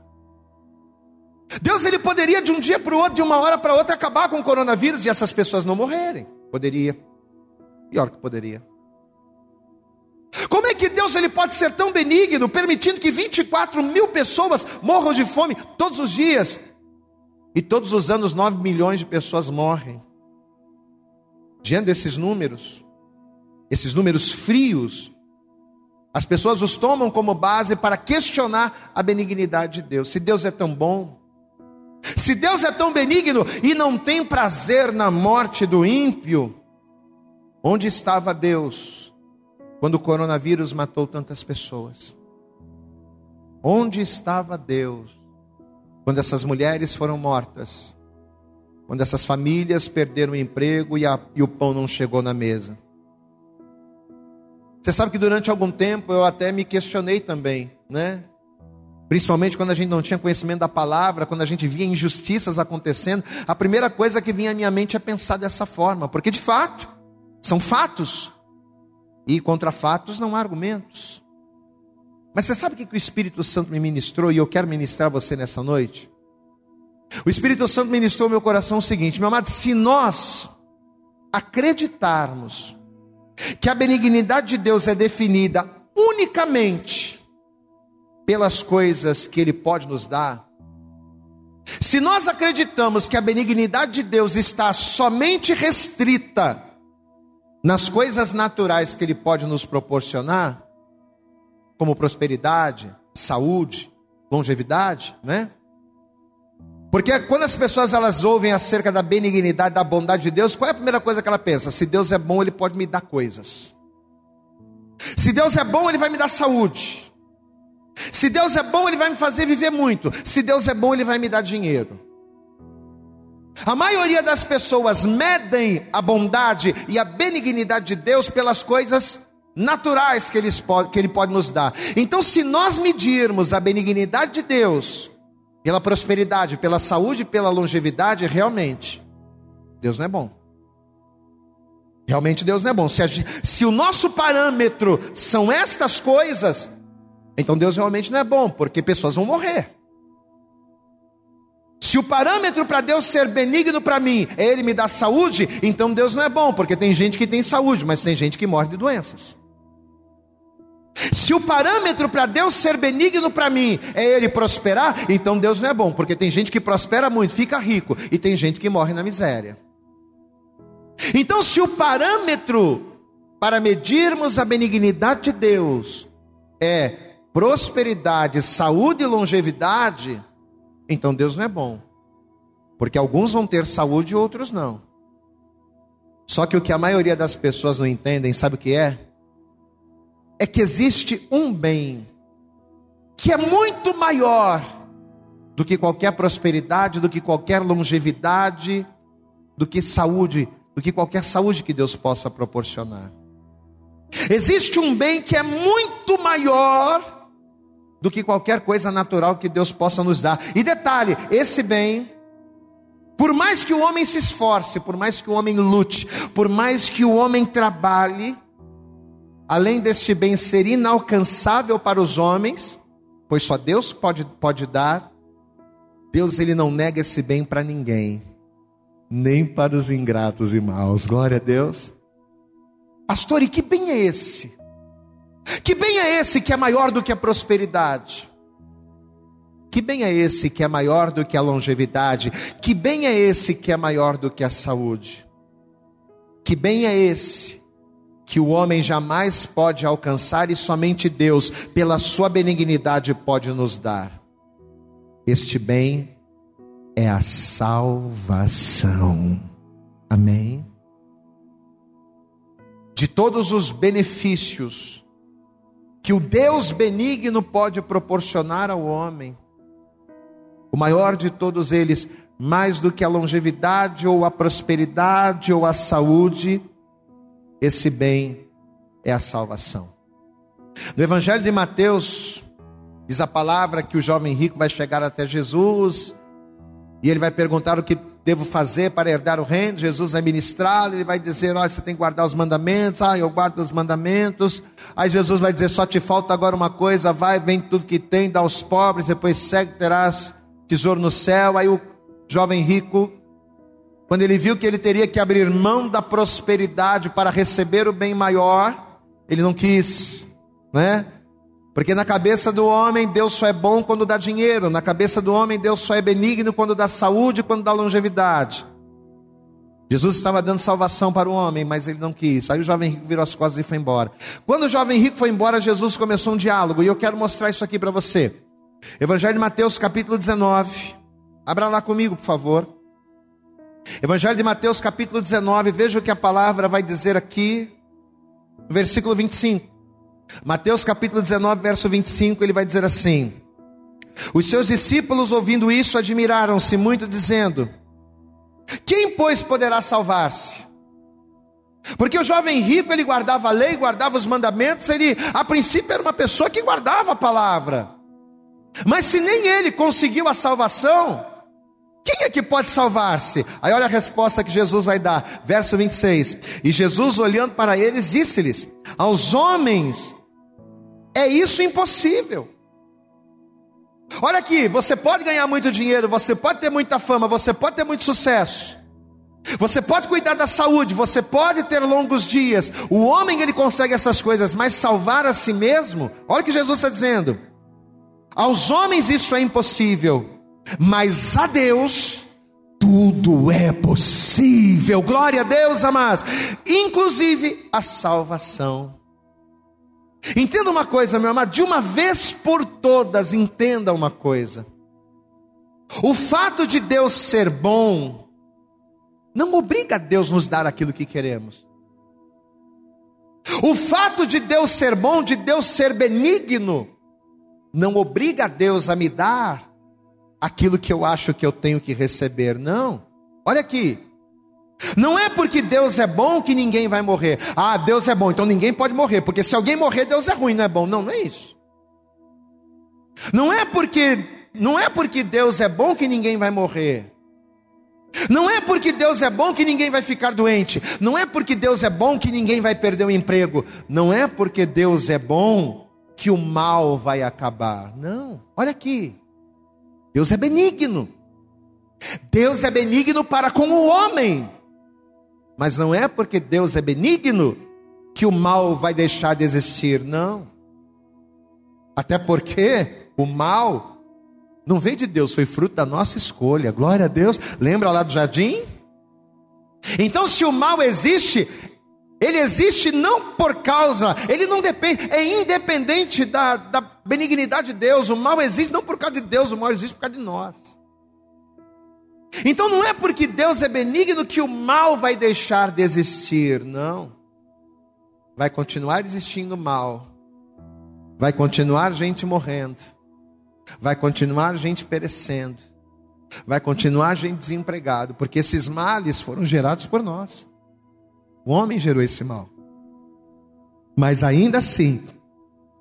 Deus ele poderia de um dia para o outro, de uma hora para outra, acabar com o coronavírus e essas pessoas não morrerem. Poderia. Pior que poderia. Como é que Deus ele pode ser tão benigno, permitindo que 24 mil pessoas morram de fome todos os dias? E todos os anos 9 milhões de pessoas morrem. Diante desses números, esses números frios, as pessoas os tomam como base para questionar a benignidade de Deus. Se Deus é tão bom, se Deus é tão benigno e não tem prazer na morte do ímpio, onde estava Deus quando o coronavírus matou tantas pessoas? Onde estava Deus quando essas mulheres foram mortas? Quando essas famílias perderam o emprego e, a, e o pão não chegou na mesa? Você sabe que durante algum tempo eu até me questionei também, né? Principalmente quando a gente não tinha conhecimento da palavra, quando a gente via injustiças acontecendo, a primeira coisa que vinha à minha mente é pensar dessa forma, porque de fato, são fatos. E contra fatos não há argumentos. Mas você sabe o que o Espírito Santo me ministrou e eu quero ministrar você nessa noite? O Espírito Santo ministrou meu coração o seguinte, meu amado, se nós acreditarmos que a benignidade de Deus é definida unicamente pelas coisas que Ele pode nos dar, se nós acreditamos que a benignidade de Deus está somente restrita nas coisas naturais que Ele pode nos proporcionar, como prosperidade, saúde, longevidade, né? Porque quando as pessoas elas ouvem acerca da benignidade, da bondade de Deus, qual é a primeira coisa que ela pensa? Se Deus é bom, Ele pode me dar coisas. Se Deus é bom, Ele vai me dar saúde. Se Deus é bom, Ele vai me fazer viver muito. Se Deus é bom, Ele vai me dar dinheiro. A maioria das pessoas medem a bondade e a benignidade de Deus pelas coisas naturais que, que Ele pode nos dar. Então, se nós medirmos a benignidade de Deus pela prosperidade, pela saúde, pela longevidade, realmente, Deus não é bom. Realmente Deus não é bom. Se, se o nosso parâmetro são estas coisas, então Deus realmente não é bom, porque pessoas vão morrer. Se o parâmetro para Deus ser benigno para mim é Ele me dar saúde, então Deus não é bom, porque tem gente que tem saúde, mas tem gente que morre de doenças. Se o parâmetro para Deus ser benigno para mim é Ele prosperar, então Deus não é bom, porque tem gente que prospera muito, fica rico, e tem gente que morre na miséria. Então, se o parâmetro para medirmos a benignidade de Deus é prosperidade, saúde e longevidade, então Deus não é bom. Porque alguns vão ter saúde e outros não. Só que o que a maioria das pessoas não entendem, sabe o que é? É que existe um bem que é muito maior do que qualquer prosperidade, do que qualquer longevidade, do que saúde, do que qualquer saúde que Deus possa proporcionar. Existe um bem que é muito maior do que qualquer coisa natural que Deus possa nos dar. E detalhe: esse bem, por mais que o homem se esforce, por mais que o homem lute, por mais que o homem trabalhe, além deste bem ser inalcançável para os homens, pois só Deus pode, pode dar, Deus ele não nega esse bem para ninguém, nem para os ingratos e maus. Glória a Deus. Pastor, e que bem é esse? Que bem é esse que é maior do que a prosperidade? Que bem é esse que é maior do que a longevidade? Que bem é esse que é maior do que a saúde? Que bem é esse que o homem jamais pode alcançar e somente Deus, pela sua benignidade, pode nos dar? Este bem é a salvação. Amém? De todos os benefícios que o Deus benigno pode proporcionar ao homem. O maior de todos eles, mais do que a longevidade ou a prosperidade ou a saúde, esse bem é a salvação. No Evangelho de Mateus, diz a palavra que o jovem rico vai chegar até Jesus e ele vai perguntar o que devo fazer para herdar o reino? Jesus vai ministrar, ele vai dizer: Olha, você tem que guardar os mandamentos. Ah, eu guardo os mandamentos. Aí Jesus vai dizer: Só te falta agora uma coisa, vai, vem tudo que tem, dá aos pobres, depois segue, terás tesouro no céu. Aí o jovem rico, quando ele viu que ele teria que abrir mão da prosperidade para receber o bem maior, ele não quis, né? Porque na cabeça do homem Deus só é bom quando dá dinheiro, na cabeça do homem Deus só é benigno quando dá saúde, quando dá longevidade. Jesus estava dando salvação para o homem, mas ele não quis. Aí o jovem rico virou as costas e foi embora. Quando o jovem rico foi embora, Jesus começou um diálogo, e eu quero mostrar isso aqui para você. Evangelho de Mateus, capítulo 19. Abra lá comigo, por favor. Evangelho de Mateus, capítulo 19. Veja o que a palavra vai dizer aqui, versículo 25. Mateus, capítulo 19, verso 25, ele vai dizer assim: Os seus discípulos, ouvindo isso, admiraram-se muito, dizendo: quem, pois, poderá salvar-se? Porque o jovem rico, ele guardava a lei, guardava os mandamentos, ele, a princípio, era uma pessoa que guardava a palavra. Mas se nem ele conseguiu a salvação, quem é que pode salvar-se? Aí olha a resposta que Jesus vai dar, verso 26. E Jesus, olhando para eles, disse-lhes: Aos homens é isso impossível. Olha aqui, você pode ganhar muito dinheiro, você pode ter muita fama, você pode ter muito sucesso. Você pode cuidar da saúde, você pode ter longos dias. O homem ele consegue essas coisas, mas salvar a si mesmo, olha o que Jesus está dizendo. Aos homens isso é impossível, mas a Deus tudo é possível. Glória a Deus, amados. Inclusive a salvação Entenda uma coisa, meu amado, de uma vez por todas, entenda uma coisa. O fato de Deus ser bom, não obriga a Deus nos dar aquilo que queremos. O fato de Deus ser bom, de Deus ser benigno, não obriga a Deus a me dar aquilo que eu acho que eu tenho que receber, não. Olha aqui, não é porque Deus é bom que ninguém vai morrer. Ah, Deus é bom, então ninguém pode morrer, porque se alguém morrer, Deus é ruim, não é bom. Não, não é isso. Não é porque não é porque Deus é bom que ninguém vai morrer. Não é porque Deus é bom que ninguém vai ficar doente. Não é porque Deus é bom que ninguém vai perder o emprego. Não é porque Deus é bom que o mal vai acabar. Não. Olha aqui. Deus é benigno. Deus é benigno para com o homem. Mas não é porque Deus é benigno que o mal vai deixar de existir, não. Até porque o mal não veio de Deus, foi fruto da nossa escolha. Glória a Deus. Lembra lá do jardim? Então, se o mal existe, ele existe não por causa, ele não depende, é independente da, da benignidade de Deus. O mal existe não por causa de Deus, o mal existe por causa de nós. Então não é porque Deus é benigno que o mal vai deixar de existir, não. Vai continuar existindo mal. Vai continuar gente morrendo. Vai continuar gente perecendo. Vai continuar gente desempregado, porque esses males foram gerados por nós. O homem gerou esse mal. Mas ainda assim,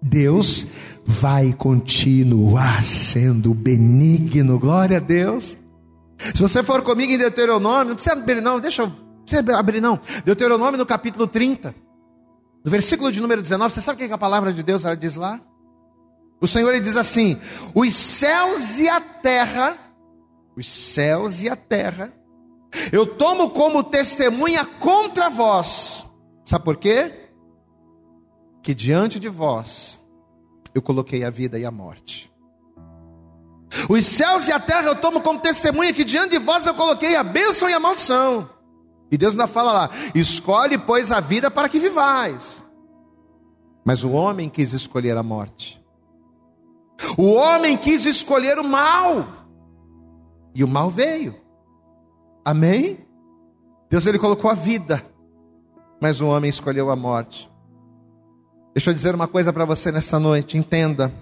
Deus vai continuar sendo benigno. Glória a Deus. Se você for comigo em Deuteronômio, não precisa abrir não, deixa eu, precisa abrir não. Deuteronômio no capítulo 30, no versículo de número 19, você sabe o que a palavra de Deus ela diz lá? O Senhor ele diz assim: os céus e a terra, os céus e a terra, eu tomo como testemunha contra vós. Sabe por quê? Que diante de vós eu coloquei a vida e a morte. Os céus e a terra eu tomo como testemunha que diante de vós eu coloquei a bênção e a maldição. E Deus ainda fala lá: escolhe, pois, a vida para que vivais. Mas o homem quis escolher a morte. O homem quis escolher o mal. E o mal veio. Amém? Deus ele colocou a vida, mas o homem escolheu a morte. Deixa eu dizer uma coisa para você nessa noite, entenda.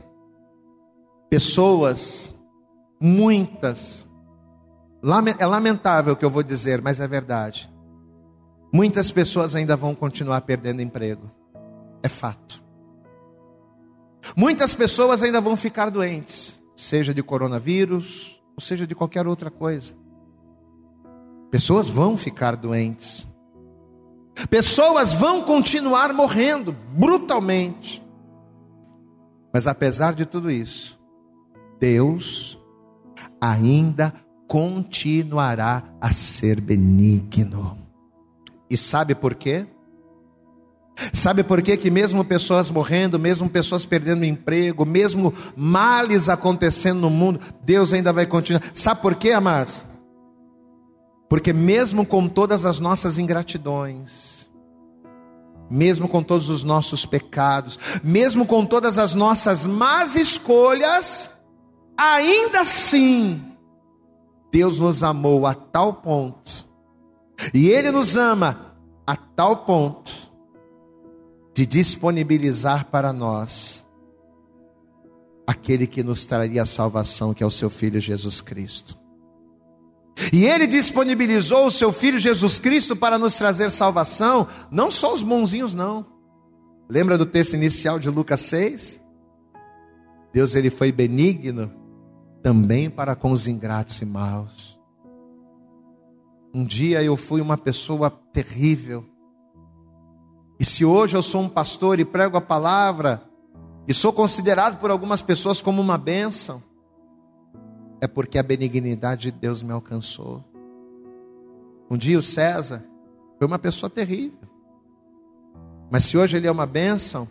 Pessoas muitas, é lamentável o que eu vou dizer, mas é verdade. Muitas pessoas ainda vão continuar perdendo emprego, é fato. Muitas pessoas ainda vão ficar doentes, seja de coronavírus, ou seja de qualquer outra coisa. Pessoas vão ficar doentes. Pessoas vão continuar morrendo brutalmente. Mas apesar de tudo isso, Deus ainda continuará a ser benigno. E sabe por quê? Sabe por quê que mesmo pessoas morrendo, mesmo pessoas perdendo emprego, mesmo males acontecendo no mundo, Deus ainda vai continuar. Sabe por quê, amados? Porque mesmo com todas as nossas ingratidões, mesmo com todos os nossos pecados, mesmo com todas as nossas más escolhas, ainda assim, Deus nos amou a tal ponto, e Ele nos ama a tal ponto, de disponibilizar para nós aquele que nos traria a salvação, que é o seu Filho Jesus Cristo. E ele disponibilizou o seu filho Jesus Cristo para nos trazer salvação, não só os bonzinhos não. Lembra do texto inicial de Lucas 6? Deus ele foi benigno também para com os ingratos e maus. Um dia eu fui uma pessoa terrível. E se hoje eu sou um pastor e prego a palavra, e sou considerado por algumas pessoas como uma bênção, é porque a benignidade de Deus me alcançou. Um dia o César foi uma pessoa terrível. Mas se hoje ele é uma bênção,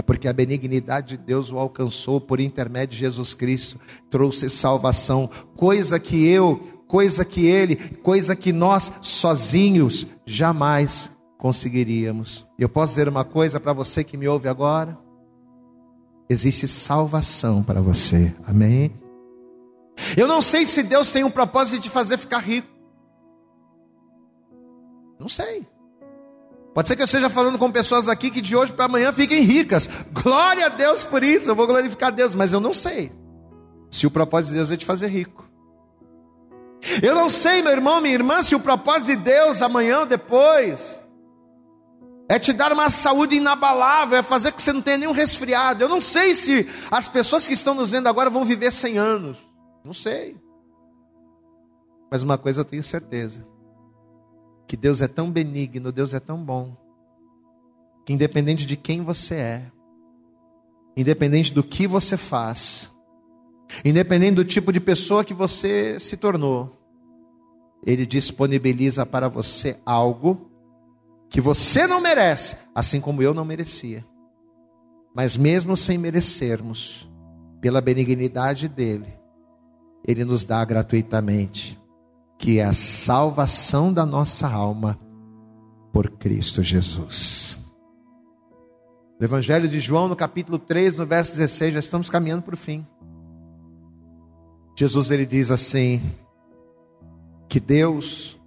é porque a benignidade de Deus o alcançou por intermédio de Jesus Cristo, trouxe salvação, coisa que eu, coisa que ele, coisa que nós sozinhos jamais conseguiríamos. Eu posso dizer uma coisa para você que me ouve agora? Existe salvação para você. Amém? Eu não sei se Deus tem um propósito de fazer ficar rico. Não sei. Pode ser que eu esteja falando com pessoas aqui que de hoje para amanhã fiquem ricas. Glória a Deus por isso, eu vou glorificar a Deus, mas eu não sei se o propósito de Deus é te fazer rico. Eu não sei, meu irmão, minha irmã, se o propósito de Deus amanhã ou depois é te dar uma saúde inabalável, é fazer que você não tenha nenhum resfriado. Eu não sei se as pessoas que estão nos vendo agora vão viver 100 anos. Não sei. Mas uma coisa eu tenho certeza: que Deus é tão benigno, Deus é tão bom, que independente de quem você é, independente do que você faz, independente do tipo de pessoa que você se tornou, Ele disponibiliza para você algo que você não merece, assim como eu não merecia. Mas mesmo sem merecermos, pela benignidade dEle, ele nos dá gratuitamente, que é a salvação da nossa alma por Cristo Jesus. No Evangelho de João, no capítulo 3, no verso 16, já estamos caminhando para o fim. Jesus ele diz assim: que Deus,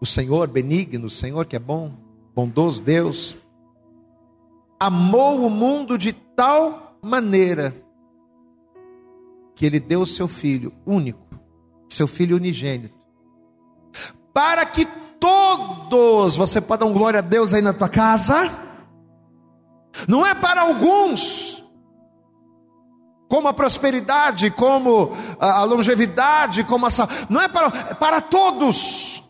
o Senhor benigno, o Senhor que é bom, bondoso Deus, amou o mundo de tal maneira que ele deu o seu filho único, seu filho unigênito, para que todos, você pode dar um glória a Deus aí na tua casa, não é para alguns, como a prosperidade, como a longevidade, como a não é para, é para todos.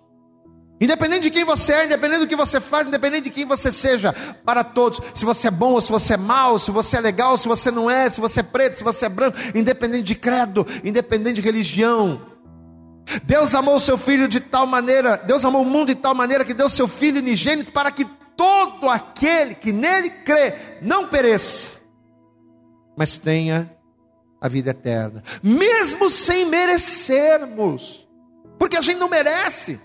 Independente de quem você é, independente do que você faz, independente de quem você seja, para todos. Se você é bom ou se você é mau, se você é legal, se você não é, se você é preto, se você é branco, independente de credo, independente de religião. Deus amou o seu filho de tal maneira, Deus amou o mundo de tal maneira que deu seu filho unigênito para que todo aquele que nele crê não pereça, mas tenha a vida eterna, mesmo sem merecermos, porque a gente não merece.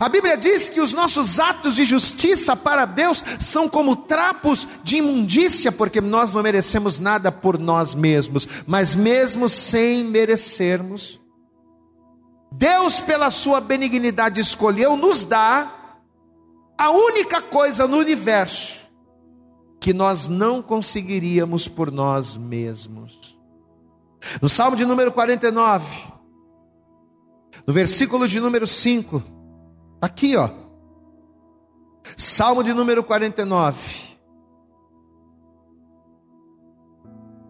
A Bíblia diz que os nossos atos de justiça para Deus são como trapos de imundícia, porque nós não merecemos nada por nós mesmos, mas mesmo sem merecermos, Deus, pela sua benignidade, escolheu nos dar a única coisa no universo que nós não conseguiríamos por nós mesmos. No Salmo de número 49, no versículo de número 5, Aqui, ó. Salmo de número 49.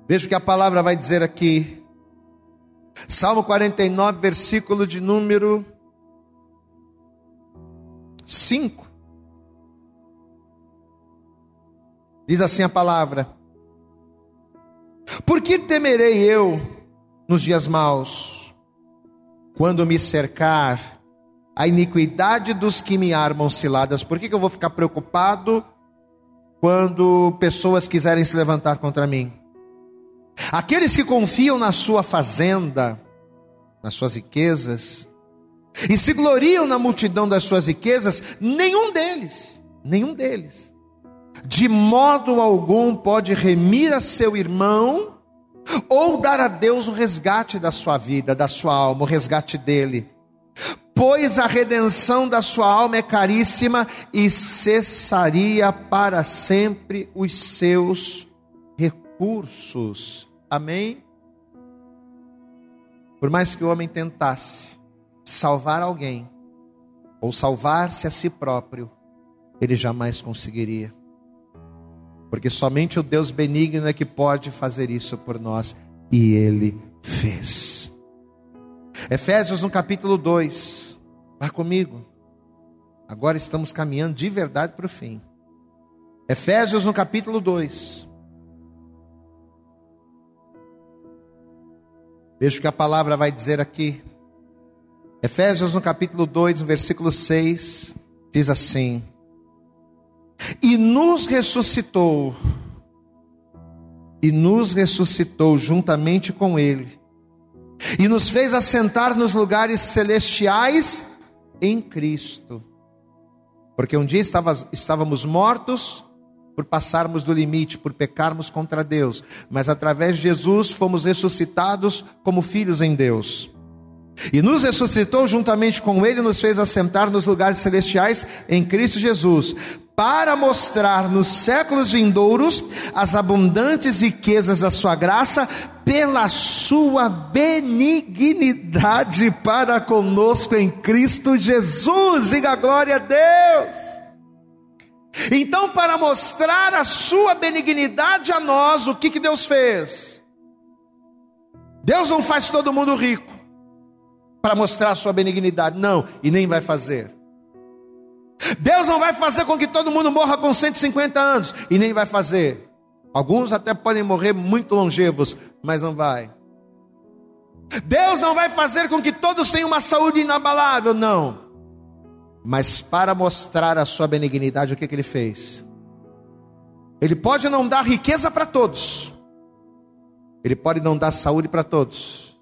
Veja o que a palavra vai dizer aqui. Salmo 49, versículo de número 5. Diz assim a palavra: Por que temerei eu nos dias maus, quando me cercar a iniquidade dos que me armam ciladas. Por que, que eu vou ficar preocupado quando pessoas quiserem se levantar contra mim? Aqueles que confiam na sua fazenda, nas suas riquezas, e se gloriam na multidão das suas riquezas, nenhum deles, nenhum deles, de modo algum pode remir a seu irmão ou dar a Deus o resgate da sua vida, da sua alma, o resgate dele. Pois a redenção da sua alma é caríssima e cessaria para sempre os seus recursos. Amém? Por mais que o homem tentasse salvar alguém, ou salvar-se a si próprio, ele jamais conseguiria. Porque somente o Deus benigno é que pode fazer isso por nós, e ele fez. Efésios no capítulo 2. Vá comigo. Agora estamos caminhando de verdade para o fim. Efésios no capítulo 2. Veja o que a palavra vai dizer aqui. Efésios no capítulo 2, no versículo 6, diz assim: E nos ressuscitou, e nos ressuscitou juntamente com Ele e nos fez assentar nos lugares celestiais em Cristo. Porque um dia estávamos mortos por passarmos do limite, por pecarmos contra Deus, mas através de Jesus fomos ressuscitados como filhos em Deus. E nos ressuscitou juntamente com Ele, nos fez assentar nos lugares celestiais em Cristo Jesus, para mostrar nos séculos vindouros as abundantes riquezas da Sua graça, pela Sua benignidade para conosco em Cristo Jesus. Diga glória a Deus. Então, para mostrar a Sua benignidade a nós, o que, que Deus fez? Deus não faz todo mundo rico para mostrar a sua benignidade. Não, e nem vai fazer. Deus não vai fazer com que todo mundo morra com 150 anos, e nem vai fazer. Alguns até podem morrer muito longevos, mas não vai. Deus não vai fazer com que todos tenham uma saúde inabalável, não. Mas para mostrar a sua benignidade, o que, que ele fez? Ele pode não dar riqueza para todos, ele pode não dar saúde para todos,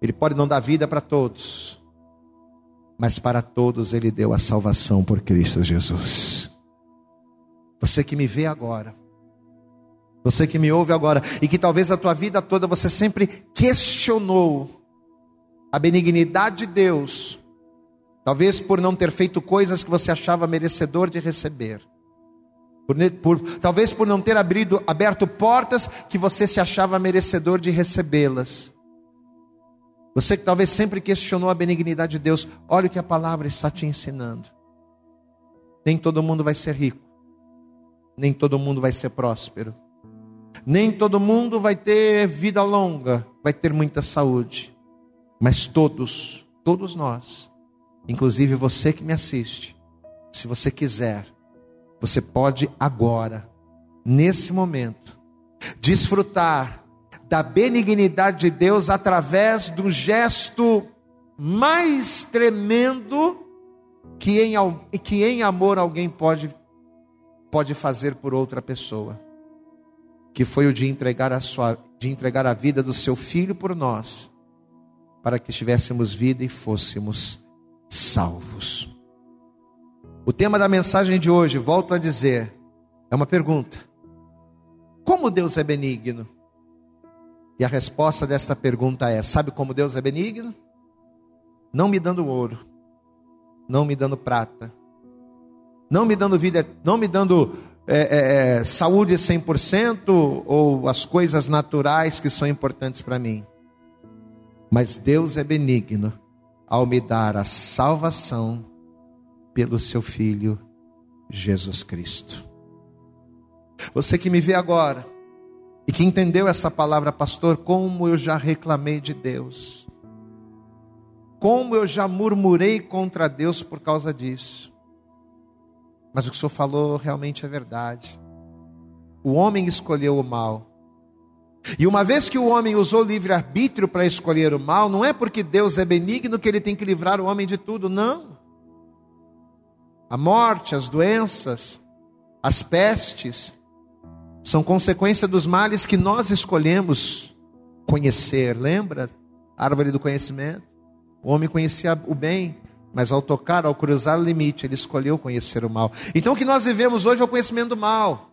ele pode não dar vida para todos, mas para todos Ele deu a salvação por Cristo Jesus. Você que me vê agora, você que me ouve agora, e que talvez a tua vida toda você sempre questionou a benignidade de Deus, talvez por não ter feito coisas que você achava merecedor de receber. Por, por, talvez por não ter abrido, aberto portas que você se achava merecedor de recebê-las. Você que talvez sempre questionou a benignidade de Deus, olha o que a palavra está te ensinando. Nem todo mundo vai ser rico, nem todo mundo vai ser próspero, nem todo mundo vai ter vida longa, vai ter muita saúde, mas todos, todos nós, inclusive você que me assiste, se você quiser, você pode agora, nesse momento, desfrutar da benignidade de Deus através do gesto mais tremendo que em, que em amor alguém pode, pode fazer por outra pessoa, que foi o de entregar a sua, de entregar a vida do seu filho por nós, para que tivéssemos vida e fôssemos salvos. O tema da mensagem de hoje, volto a dizer, é uma pergunta: Como Deus é benigno? E a resposta desta pergunta é: sabe como Deus é benigno? Não me dando ouro, não me dando prata, não me dando vida, não me dando é, é, é saúde 100% ou as coisas naturais que são importantes para mim. Mas Deus é benigno ao me dar a salvação pelo seu Filho Jesus Cristo. Você que me vê agora, e que entendeu essa palavra, pastor, como eu já reclamei de Deus, como eu já murmurei contra Deus por causa disso. Mas o que o senhor falou realmente é verdade. O homem escolheu o mal, E uma vez que o homem usou livre-arbítrio para escolher o mal, não é porque Deus é benigno que ele tem que livrar o homem de tudo, não. A morte, as doenças, as pestes, são consequência dos males que nós escolhemos conhecer. Lembra? Árvore do conhecimento. O homem conhecia o bem, mas ao tocar, ao cruzar o limite, ele escolheu conhecer o mal. Então o que nós vivemos hoje é o conhecimento do mal.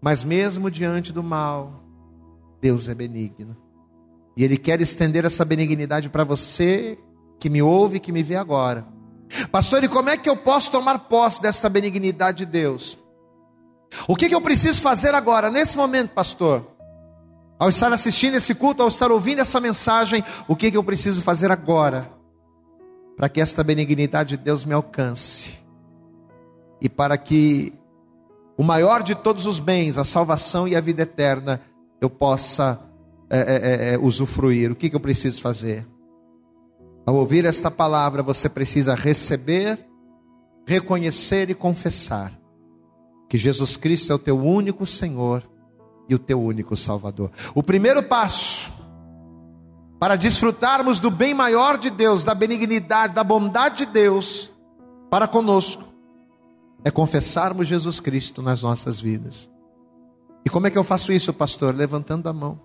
Mas mesmo diante do mal, Deus é benigno. E Ele quer estender essa benignidade para você que me ouve e que me vê agora. Pastor, e como é que eu posso tomar posse dessa benignidade de Deus? O que, que eu preciso fazer agora, nesse momento, pastor? Ao estar assistindo esse culto, ao estar ouvindo essa mensagem, o que, que eu preciso fazer agora? Para que esta benignidade de Deus me alcance. E para que o maior de todos os bens, a salvação e a vida eterna, eu possa é, é, é, é, usufruir. O que, que eu preciso fazer? Ao ouvir esta palavra, você precisa receber, reconhecer e confessar que Jesus Cristo é o teu único Senhor e o teu único Salvador. O primeiro passo para desfrutarmos do bem maior de Deus, da benignidade, da bondade de Deus para conosco, é confessarmos Jesus Cristo nas nossas vidas. E como é que eu faço isso, pastor? Levantando a mão.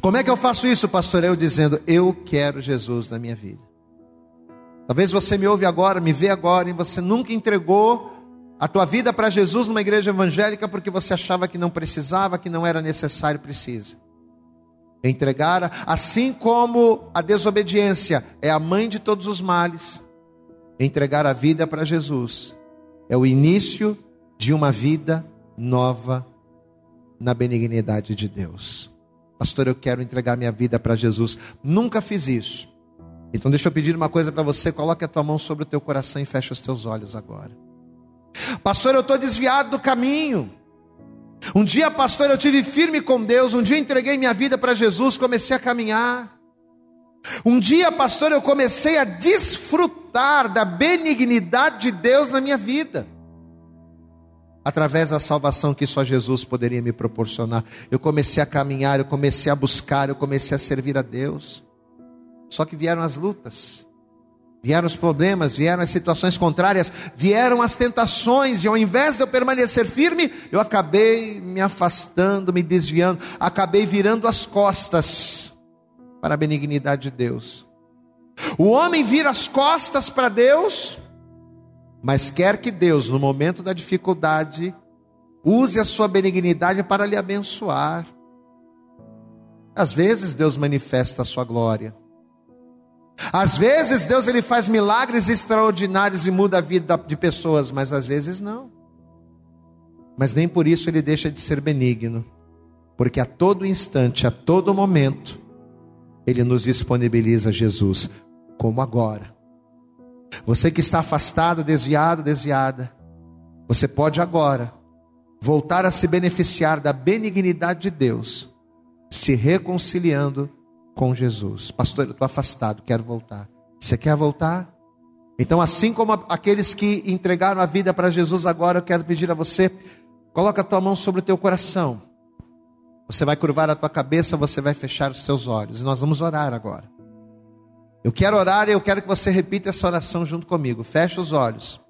Como é que eu faço isso, pastor? Eu dizendo, eu quero Jesus na minha vida. Talvez você me ouve agora, me vê agora e você nunca entregou a tua vida para Jesus numa igreja evangélica porque você achava que não precisava, que não era necessário, precisa. Entregar, assim como a desobediência é a mãe de todos os males, entregar a vida para Jesus é o início de uma vida nova na benignidade de Deus. Pastor, eu quero entregar minha vida para Jesus. Nunca fiz isso. Então deixa eu pedir uma coisa para você, coloque a tua mão sobre o teu coração e feche os teus olhos agora. Pastor, eu estou desviado do caminho. Um dia, pastor, eu tive firme com Deus. Um dia entreguei minha vida para Jesus, comecei a caminhar. Um dia, pastor, eu comecei a desfrutar da benignidade de Deus na minha vida. Através da salvação que só Jesus poderia me proporcionar. Eu comecei a caminhar, eu comecei a buscar, eu comecei a servir a Deus. Só que vieram as lutas. Vieram os problemas, vieram as situações contrárias, vieram as tentações, e ao invés de eu permanecer firme, eu acabei me afastando, me desviando, acabei virando as costas para a benignidade de Deus. O homem vira as costas para Deus, mas quer que Deus, no momento da dificuldade, use a sua benignidade para lhe abençoar. Às vezes Deus manifesta a sua glória. Às vezes Deus ele faz milagres extraordinários e muda a vida de pessoas, mas às vezes não. Mas nem por isso ele deixa de ser benigno, porque a todo instante, a todo momento, ele nos disponibiliza Jesus, como agora. Você que está afastado, desviado, desviada, você pode agora voltar a se beneficiar da benignidade de Deus, se reconciliando com Jesus. Pastor, eu estou afastado, quero voltar. Você quer voltar? Então, assim como aqueles que entregaram a vida para Jesus agora, eu quero pedir a você, coloca a tua mão sobre o teu coração. Você vai curvar a tua cabeça, você vai fechar os teus olhos. Nós vamos orar agora. Eu quero orar e eu quero que você repita essa oração junto comigo. Feche os olhos.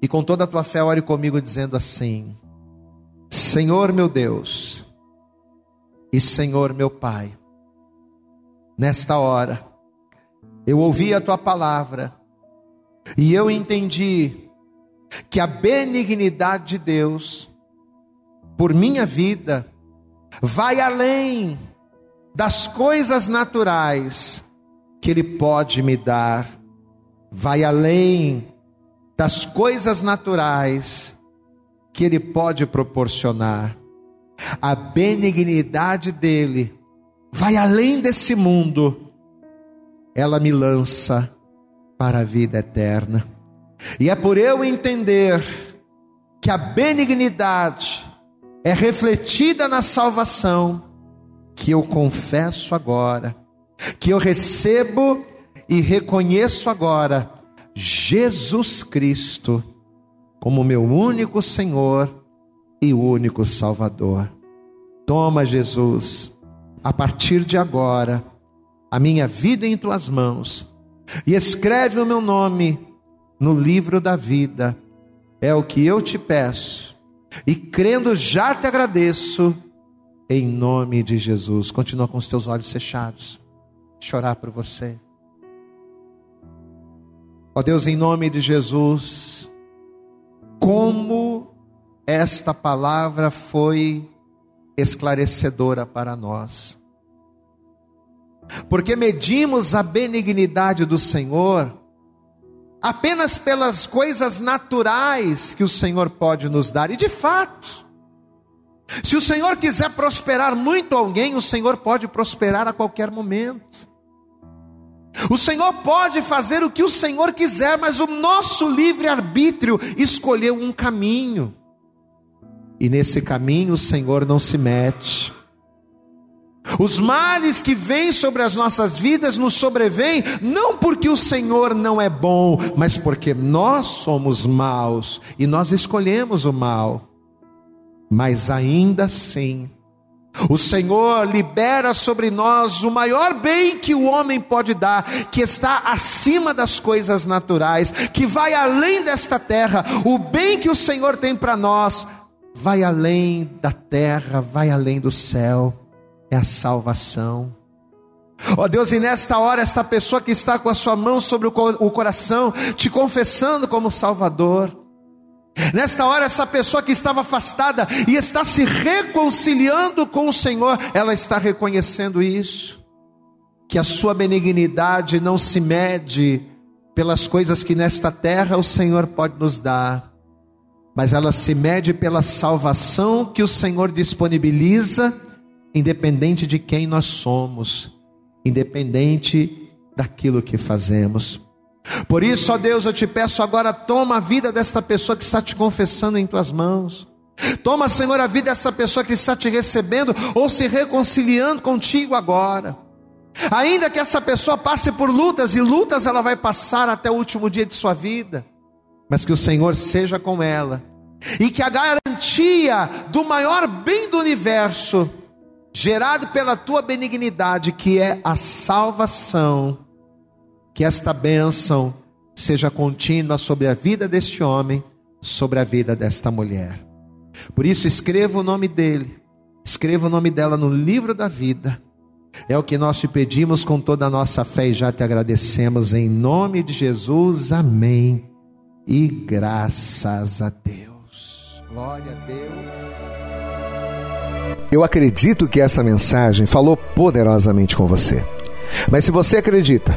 E com toda a tua fé, ore comigo dizendo assim: Senhor meu Deus, e Senhor meu Pai, nesta hora. Eu ouvi a tua palavra e eu entendi que a benignidade de Deus por minha vida vai além das coisas naturais que Ele pode me dar, vai além das coisas naturais que Ele pode proporcionar. A benignidade dEle vai além desse mundo, ela me lança para a vida eterna. E é por eu entender que a benignidade é refletida na salvação, que eu confesso agora, que eu recebo e reconheço agora Jesus Cristo como meu único Senhor e único Salvador. Toma, Jesus, a partir de agora, a minha vida em tuas mãos e escreve o meu nome no livro da vida. É o que eu te peço. E crendo, já te agradeço, em nome de Jesus. Continua com os teus olhos fechados. Chorar por você. Ó Deus, em nome de Jesus, como esta palavra foi esclarecedora para nós. Porque medimos a benignidade do Senhor apenas pelas coisas naturais que o Senhor pode nos dar, e de fato, se o Senhor quiser prosperar muito alguém, o Senhor pode prosperar a qualquer momento. O Senhor pode fazer o que o Senhor quiser, mas o nosso livre-arbítrio escolheu um caminho. E nesse caminho o Senhor não se mete. Os males que vêm sobre as nossas vidas nos sobrevêm não porque o Senhor não é bom, mas porque nós somos maus e nós escolhemos o mal. Mas ainda assim, o Senhor libera sobre nós o maior bem que o homem pode dar, que está acima das coisas naturais, que vai além desta terra. O bem que o Senhor tem para nós vai além da terra, vai além do céu é a salvação. Ó oh Deus, e nesta hora, esta pessoa que está com a sua mão sobre o coração, te confessando como Salvador, nesta hora, essa pessoa que estava afastada e está se reconciliando com o Senhor, ela está reconhecendo isso, que a sua benignidade não se mede pelas coisas que nesta terra o Senhor pode nos dar, mas ela se mede pela salvação que o Senhor disponibiliza independente de quem nós somos, independente daquilo que fazemos. Por isso, ó Deus, eu te peço agora, toma a vida desta pessoa que está te confessando em tuas mãos. Toma, Senhor, a vida dessa pessoa que está te recebendo ou se reconciliando contigo agora. Ainda que essa pessoa passe por lutas, e lutas ela vai passar até o último dia de sua vida, mas que o Senhor seja com ela, e que a garantia do maior bem do universo gerado pela tua benignidade, que é a salvação, que esta bênção seja contínua sobre a vida deste homem, sobre a vida desta mulher. Por isso, escreva o nome dele, escreva o nome dela no livro da vida. É o que nós te pedimos com toda a nossa fé e já te agradecemos em nome de Jesus. Amém. E graças a Deus. Glória a Deus. Eu acredito que essa mensagem falou poderosamente com você. Mas se você acredita